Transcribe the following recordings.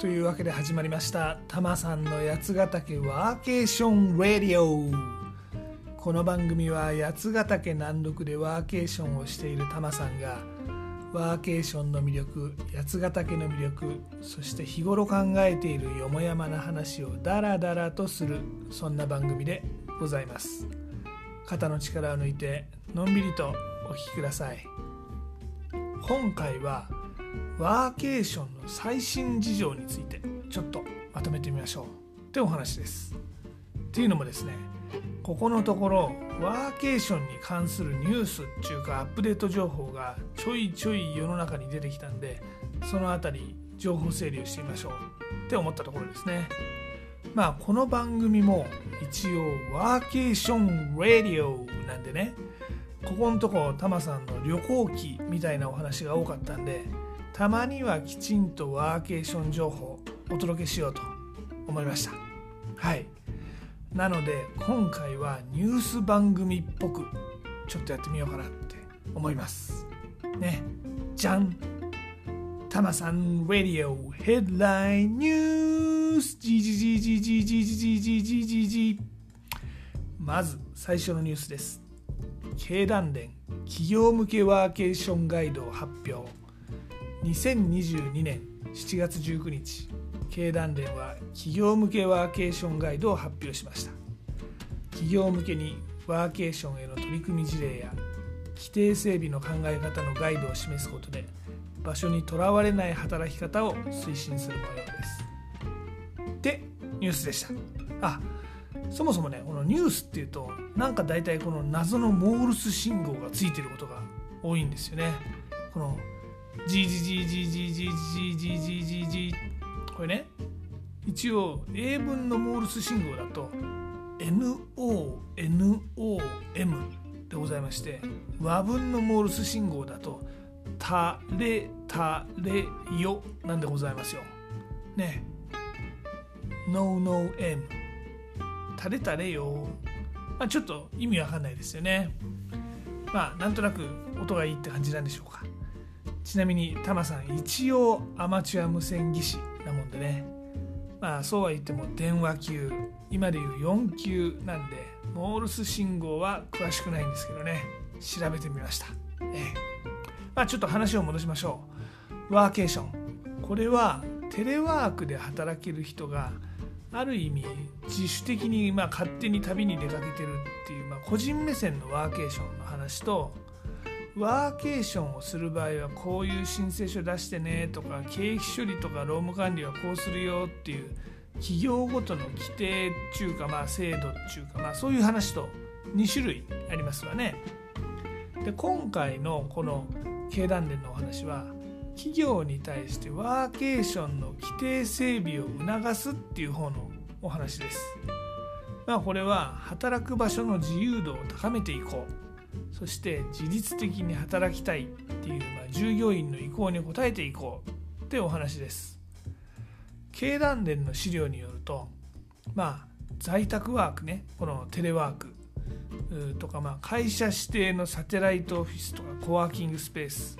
というわけで始まりました。タマさんの八ヶ岳ワーケーションラディオ。この番組は八ヶ岳南麓でワーケーションをしているタマさんがワーケーションの魅力八ヶ岳の魅力そして日頃考えているよもやまな話をダラダラとするそんな番組でございます。肩の力を抜いてのんびりとお聴きください。今回はワーケーションの最新事情についてちょっとまとめてみましょう。ってお話です。っていうのもですねここのところワーケーションに関するニュースっていうかアップデート情報がちょいちょい世の中に出てきたんでその辺り情報整理をしてみましょう。って思ったところですね。まあこの番組も一応ワーケーションラディオなんでねここのとこタマさんの旅行記みたいなお話が多かったんでたまにはきちんとワーケーション情報お届けしようと思いました。はい。なので今回はニュース番組っぽくちょっとやってみようかなって思います。ね。じゃんタマさんラディオヘッドラインニュースじじじじじじじじじじじじまず最初のニュースです。経団連企業向けワーケーションガイドを発表。2022年7月19日経団連は企業向けワーケーションガイドを発表しました。企業向けにワーケーションへの取り組み事例や規定整備の考え方のガイドを示すことで場所にとらわれない働き方を推進する模様です。でニュースでした。あそもそもねこのニュースっていうとなんか大体この謎のモールス信号がついてることが多いんですよね。このじじじじじじじじじじじこれね一応英文のモールス信号だと NONOM でございまして和文のモールス信号だとたれたれよなんでございますよね NoNoM たれたれよまあちょっと意味わかんないですよねまあなんとなく音がいいって感じなんでしょうかちなみにタマさん一応アマチュア無線技師なもんでね。まあそうは言っても電話級。今でいう4級なんでモールス信号は詳しくないんですけどね。調べてみました、ええ、まあちょっと話を戻しましょう。ワーケーション。これはテレワークで働ける人がある意味自主的にまあ勝手に旅に出かけてるっていう、まあ、個人目線のワーケーションの話とワーケーションをする場合はこういう申請書出してねとか経費処理とか労務管理はこうするよっていう企業ごとの規定っていうかまあ制度っていうかまあそういう話と2種類ありますわね。で今回のこの経団連のお話は企業に対してワーケーションの規定整備を促すっていう方のお話です。まあこれは働く場所の自由度を高めていこうそして自律的に働きたいっていう、まあ、従業員の意向に応えていこうってお話です経団連の資料によるとまあ在宅ワークねこのテレワークとか、まあ、会社指定のサテライトオフィスとかコワーキングスペース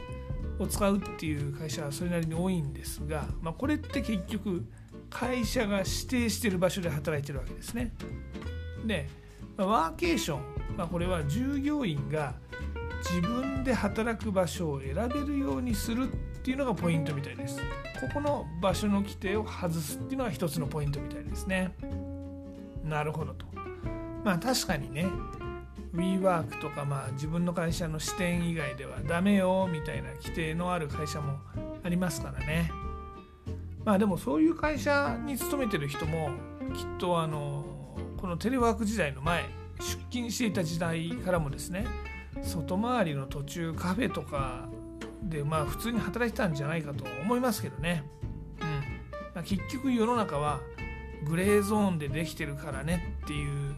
を使うっていう会社はそれなりに多いんですが、まあ、これって結局会社が指定してる場所で働いてるわけですね。で、まあ、ワーケーションまあ、これは従業員が自分で働く場所を選べるようにするっていうのがポイントみたいです。ここの場所の規定を外すっていうのが一つのポイントみたいですね。なるほどと。まあ確かにね、WeWork とかまあ自分の会社の支店以外ではダメよみたいな規定のある会社もありますからね。まあでもそういう会社に勤めてる人もきっとあのこのテレワーク時代の前出勤していた時代からもですね外回りの途中カフェとかでまあ普通に働いてたんじゃないかと思いますけどね、うん。まあ、結局世の中はグレーゾーンでできてるからねっていう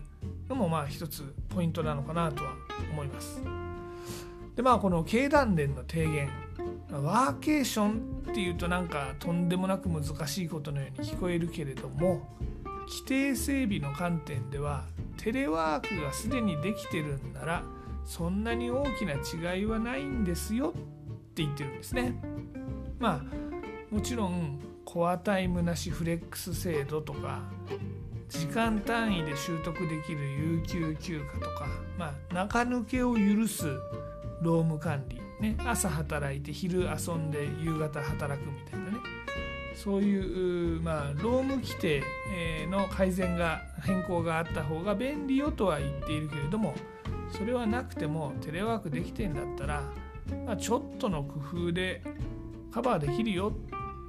のもまあ一つポイントなのかなとは思います。でまあこの経団連の提言ワーケーションっていうとなんかとんでもなく難しいことのように聞こえるけれども規定整備の観点ではテレワークがすでにできてるんならそんなに大きな違いはないんですよって言ってるんですね。まあもちろんコアタイムなしフレックス制度とか時間単位で習得できる有給休暇とか、まあ、中抜けを許す労務管理、ね、朝働いて昼遊んで夕方働くみたいなねそういう、まあ、労務規定の改善が変更があった方が便利よとは言っているけれどもそれはなくてもテレワークできてんだったら、まあ、ちょっとの工夫でカバーできるよ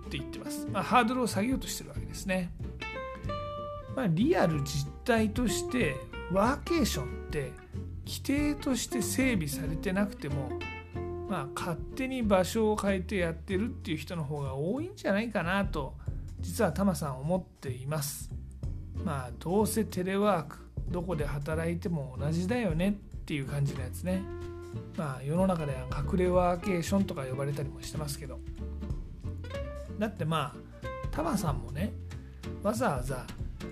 って言ってます、まあ、ハードルを下げようとしてるわけですね。まあ、リアル実態としてワーケーションって規定として整備されてなくても、まあ、勝手に場所を変えてやってるっていう人の方が多いんじゃないかなと実はタマさん思っています。まあどうせテレワークどこで働いても同じだよねっていう感じのやつね。まあ世の中では隠れワーケーションとか呼ばれたりもしてますけどだってまあタマさんもねわざわざ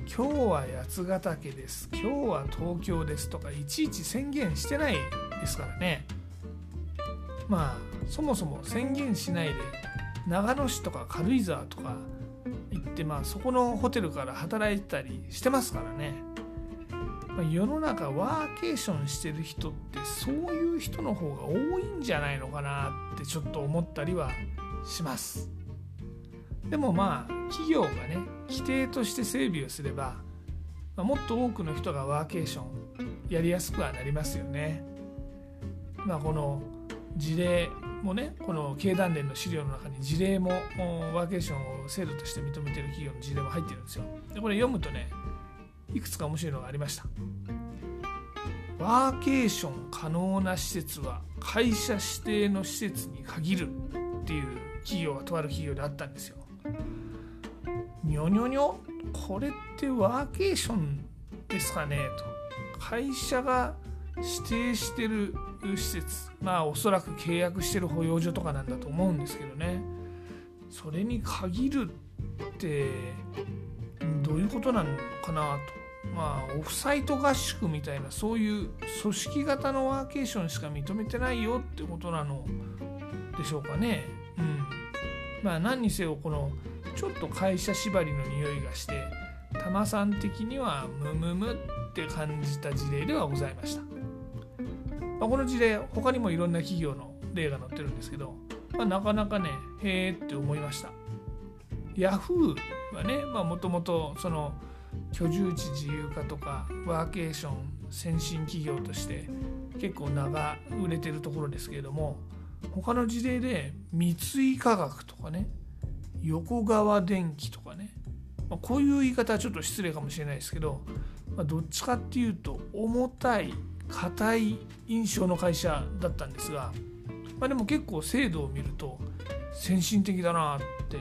今日は八ヶ岳です今日は東京ですとかいちいち宣言してないですからねまあそもそも宣言しないで長野市とか軽井沢とか行ってまあそこのホテルから働いてたりしてますからね、まあ、世の中ワーケーションしてる人ってそういう人の方が多いんじゃないのかなってちょっと思ったりはしますでもまあ企業がね規定として整備をすれば、まあ、もっと多くの人がワーケーションやりやすくはなりますよね。まあ、この事例もねこの経団連の資料の中に事例もワーケーションを制度として認めてる企業の事例も入ってるんですよ。でこれ読むとねいくつか面白いのがありました。ワーケーション可能な施設は会社指定の施設に限るっていう企業がとある企業であったんですよ。にょにょにょこれってワーケーションですかねと会社が指定してる施設。まあおそらく契約してる保養所とかなんだと思うんですけどね。それに限るってどういうことなのかなと。まあオフサイト合宿みたいなそういう組織型のワーケーションしか認めてないよってことなのでしょうかね。うん。まあ何にせよこのちょっと会社縛りの匂いがしてタマさん的にはムムムって感じた事例ではございました、まあ、この事例他にもいろんな企業の例が載ってるんですけど、まあ、なかなかねへえって思いました。ヤフーはねもともとその居住地自由化とかワーケーション先進企業として結構長売れてるところですけれども他の事例で三井化学とかね横川電機とかね、まあ、こういう言い方はちょっと失礼かもしれないですけど、まあ、どっちかっていうと重たい硬い印象の会社だったんですが、まあ、でも結構制度を見ると先進的だなって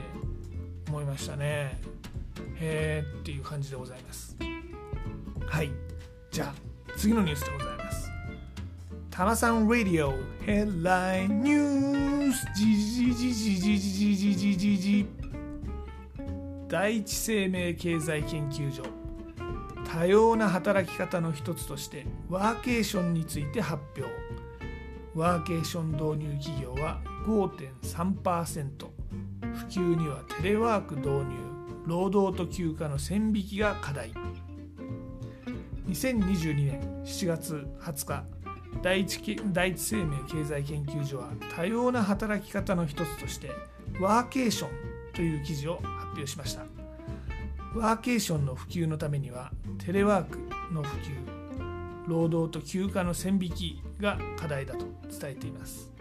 思いましたね。へえっていう感じでございます。はい。じゃあ次のニュースでございます。タマさんラディオヘッラインニュース。じじじじじじじじじじ第一生命経済研究所多様な働き方の一つとしてワーケーションについて発表。ワーケーション導入企業は5.3%普及にはテレワーク導入。労働と休暇の線引きが課題。2022年7月20日第一第一生命経済研究所は多様な働き方の一つとしてワーケーションという記事を発表しました。ワーケーションの普及のためにはテレワークの普及労働と休暇の線引きが課題だと伝えています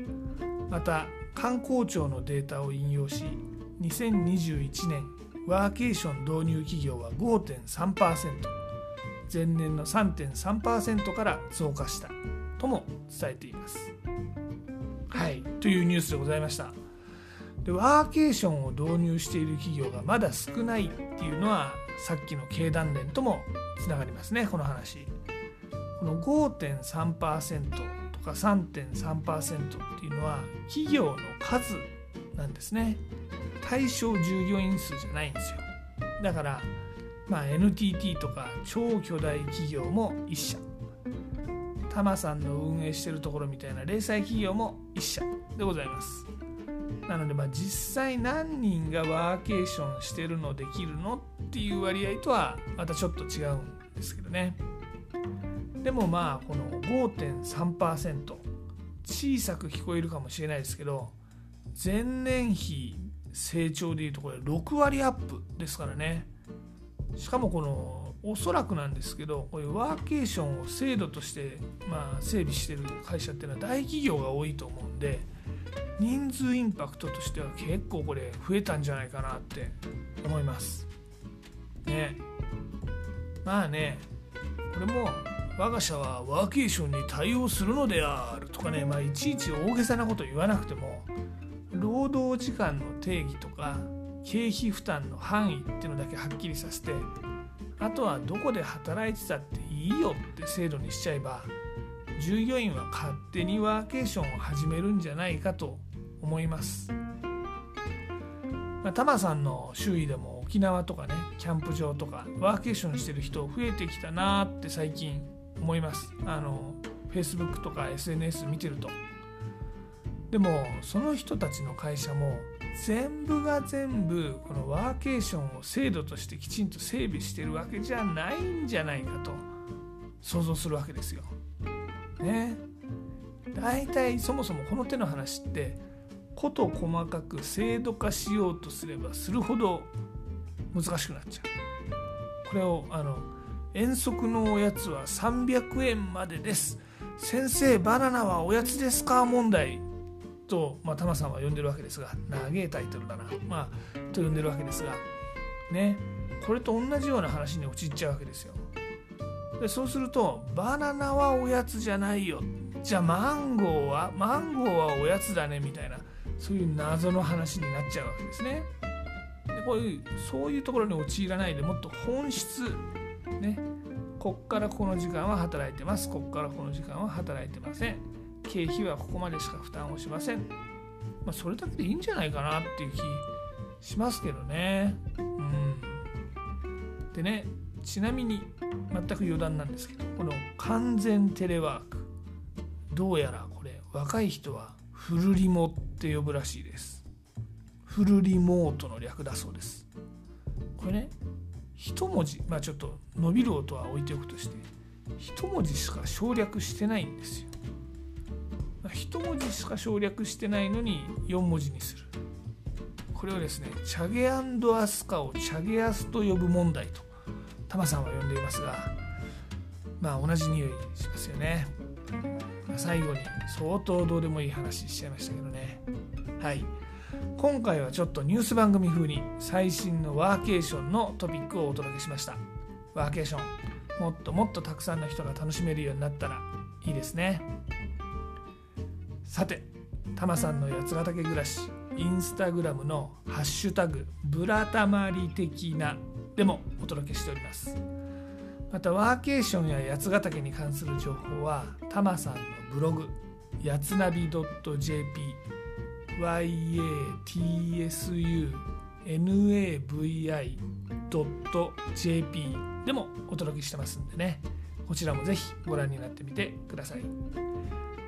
また観光庁のデータを引用し2021年ワーケーション導入企業は5.3%前年の3.3%から増加したとも伝えています。はいというニュースでございました。ワーケーションを導入している企業がまだ少ないっていうのはさっきの経団連ともつながりますねこの話。この5.3%とか3.3%っていうのは企業の数なんですね。対象従業員数じゃないんですよ。だからまあ NTT とか超巨大企業も1社タマさんの運営してるところみたいな零細企業も1社でございますなのでまあ実際何人がワーケーションしてるのできるのっていう割合とはまたちょっと違うんですけどね。でもまあこの5.3%小さく聞こえるかもしれないですけど前年比成長でいうとこれ6割アップですからね。しかもこのおそらくなんですけどこういうワーケーションを制度としてまあ整備してる会社っていうのは大企業が多いと思うんで人数インパクトとしては結構これ増えたんじゃないかなって思います。ね。まあね。これも我が社はワーケーションに対応するのであるとかね、まあ、いちいち大げさなこと言わなくても労働時間の定義とか経費負担の範囲っていうのだけはっきりさせてあとはどこで働いてたっていいよって制度にしちゃえば従業員は勝手にワーケーションを始めるんじゃないかと思います。まあ、タマさんの周囲でも沖縄とかねキャンプ場とかワーケーションしてる人増えてきたなって最近思います。あの Facebook とか SNS 見てると。でもその人たちの会社も全部が全部このワーケーションを制度としてきちんと整備してるわけじゃないんじゃないかと想像するわけですよ。ね。大体そもそもこの手の話ってこと細かく制度化しようとすればするほど難しくなっちゃう。これをあの遠足のおやつは300円までです。先生バナナはおやつですか問題と、まあ、タマさんは呼んでるわけですが長いタイトルだな、まあ、と呼んでるわけですがね。これと同じような話に陥っちゃうわけですよ。でそうするとバナナはおやつじゃないよ。じゃあマンゴーはマンゴーはおやつだねみたいな。そういう謎の話になっちゃうわけですね。でこういうそういうところに陥らないでもっと本質ね。こっからこの時間は働いてます。こっからこの時間は働いてません。経費はここまでしか負担をしません、まあ、それだけでいいんじゃないかなっていう気しますけどね。うん。でねちなみに全く余談なんですけどこの完全テレワーク。どうやらこれ若い人はフルリモって呼ぶらしいです。フルリモートの略だそうです。これね一文字まあちょっと伸びる音は置いておくとして一文字しか省略してないんですよ。一文字しか省略してないのに4文字にする。これをですねチャゲアスカをチャゲアスと呼ぶ問題とタマさんは呼んでいますがまあ同じ匂いしますよね、まあ、最後に相当どうでもいい話しちゃいましたけどね。はい。今回はちょっとニュース番組風に最新のワーケーションのトピックをお届けしました。ワーケーションもっともっとたくさんの人が楽しめるようになったらいいですね。さてタマさんの八ヶ岳暮らしインスタグラムの「ハッシュタグブラタマリ的な」でもお届けしております。またワーケーションや八ヶ岳に関する情報はタマさんのブログやつなび .jp yatsuna-vi.jp でもお届けしてますんでね。こちらもぜひご覧になってみてください。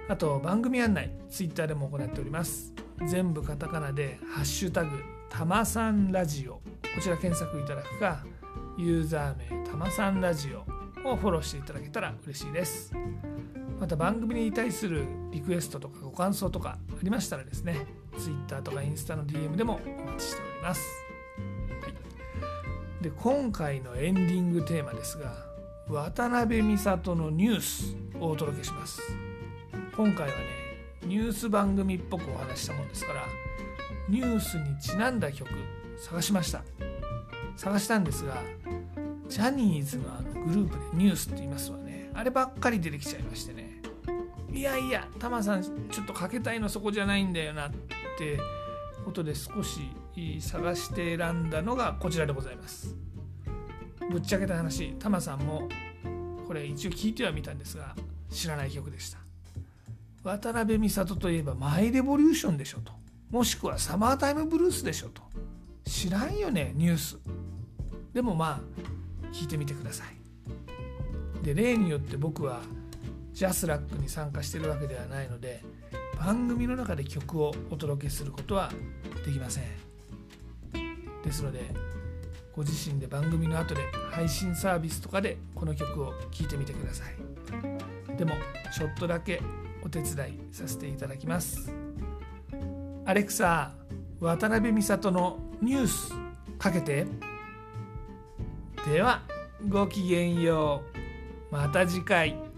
あと番組案内ツイッターでも行っております。全部カタカナで「ハッシュタグたまさんラジオ」こちら検索いただくかユーザー名たまさんラジオをフォローしていただけたら嬉しいです。また番組に対するリクエストとかご感想とかありましたらですね Twitter とかインスタの DM でもお待ちしております、はい、で今回のエンディングテーマですが渡辺美里のニュースをお届けします。今回はねニュース番組っぽくお話したもんですからニュースにちなんだ曲探しました。探したんですがジャニーズのあのグループでニュースって言いますわね。あればっかり出てきちゃいましてね。いやいやタマさんちょっとかけたいのそこじゃないんだよなってことで少し探して選んだのがこちらでございます。ぶっちゃけた話タマさんもこれ一応聞いてはみたんですが知らない曲でした。渡辺美里といえばマイレボリューションでしょと。もしくはサマータイムブルースでしょと。知らんよねニュース。でもまあ聞いてみてください。で例によって僕はジャスラックに参加してるわけではないので番組の中で曲をお届けすることはできません。ですのでご自身で番組の後で配信サービスとかでこの曲を聴いてみてください。でもちょっとだけお手伝いさせていただきます。アレクサ渡辺美里のニュースかけて。ではごきげんよう。また次回。